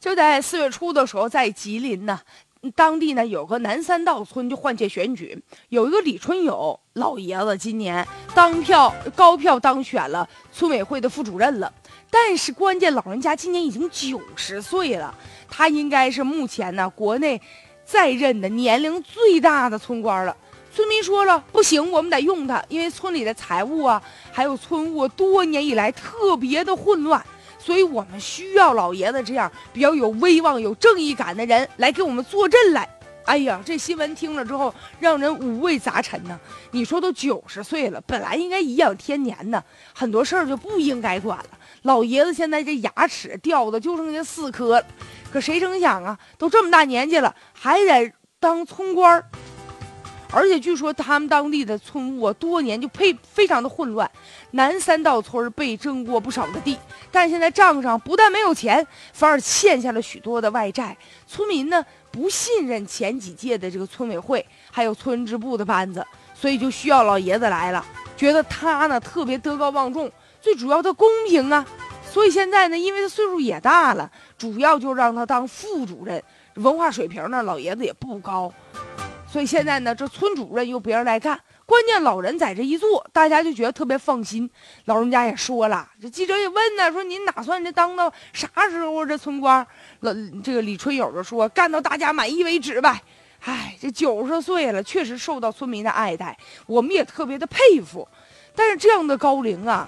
就在四月初的时候，在吉林呢，当地呢有个南三道村就换届选举，有一个李春友老爷子今年当票高票当选了村委会的副主任了。但是关键老人家今年已经九十岁了，他应该是目前呢国内在任的年龄最大的村官了。村民说了不行，我们得用他，因为村里的财务啊，还有村务多年以来特别的混乱，所以我们需要老爷子这样比较有威望、有正义感的人来给我们坐镇来。哎呀，这新闻听了之后让人五味杂陈呢。你说都九十岁了，本来应该颐养天年呢，很多事儿就不应该管了。老爷子现在这牙齿掉的就剩下四颗了，可谁成想啊，都这么大年纪了，还得当村官儿。而且据说他们当地的村务啊多年就配非常的混乱，南三道村被征过不少的地，但现在账上不但没有钱，反而欠下了许多的外债。村民呢不信任前几届的这个村委会还有村支部的班子，所以就需要老爷子来了，觉得他呢特别德高望重，最主要的公平啊。所以现在呢，因为他岁数也大了，主要就让他当副主任，文化水平呢老爷子也不高。所以现在呢，这村主任由别人来干，关键老人在这一坐，大家就觉得特别放心。老人家也说了，这记者也问呢，说您打算这当到啥时候？这村官老这个李春友就说，干到大家满意为止呗。唉，这九十岁了，确实受到村民的爱戴，我们也特别的佩服。但是这样的高龄啊，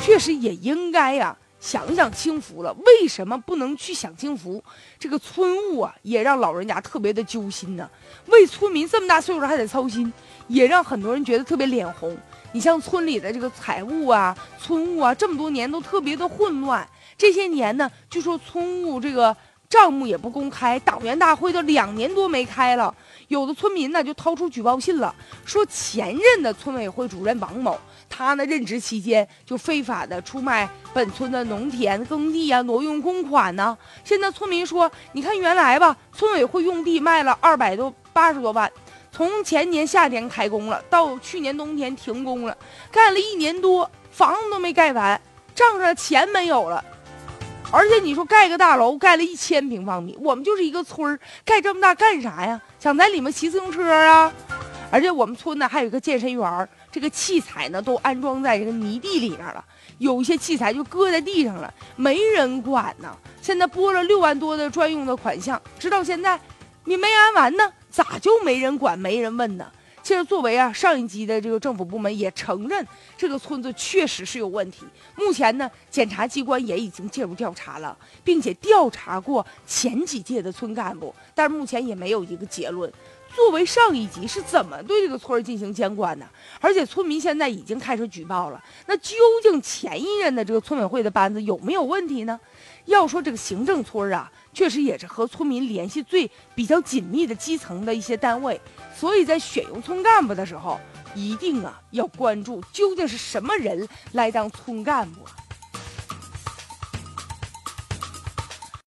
确实也应该呀。享享清福了，为什么不能去享清福？这个村务啊，也让老人家特别的揪心呢。为村民这么大岁数还得操心，也让很多人觉得特别脸红。你像村里的这个财务啊、村务啊，这么多年都特别的混乱。这些年呢，据说村务这个账目也不公开，党员大会都两年多没开了。有的村民呢就掏出举报信了，说前任的村委会主任王某。他呢任职期间就非法的出卖本村的农田耕地啊，挪用公款呢。现在村民说，你看原来吧，村委会用地卖了二百多八十多万，从前年夏天开工了，到去年冬天停工了，干了一年多，房子都没盖完，账上钱没有了。而且你说盖个大楼，盖了一千平方米，我们就是一个村儿，盖这么大干啥呀？想在里面骑自行车啊？而且我们村呢还有一个健身园。这个器材呢，都安装在这个泥地里面了，有一些器材就搁在地上了，没人管呢。现在拨了六万多的专用的款项，直到现在，你没安完呢，咋就没人管、没人问呢？其实作为啊上一级的这个政府部门也承认，这个村子确实是有问题。目前呢，检察机关也已经介入调查了，并且调查过前几届的村干部，但是目前也没有一个结论。作为上一级是怎么对这个村进行监管的？而且村民现在已经开始举报了。那究竟前一任的这个村委会的班子有没有问题呢？要说这个行政村啊，确实也是和村民联系最比较紧密的基层的一些单位。所以在选用村干部的时候，一定啊要关注究竟是什么人来当村干部。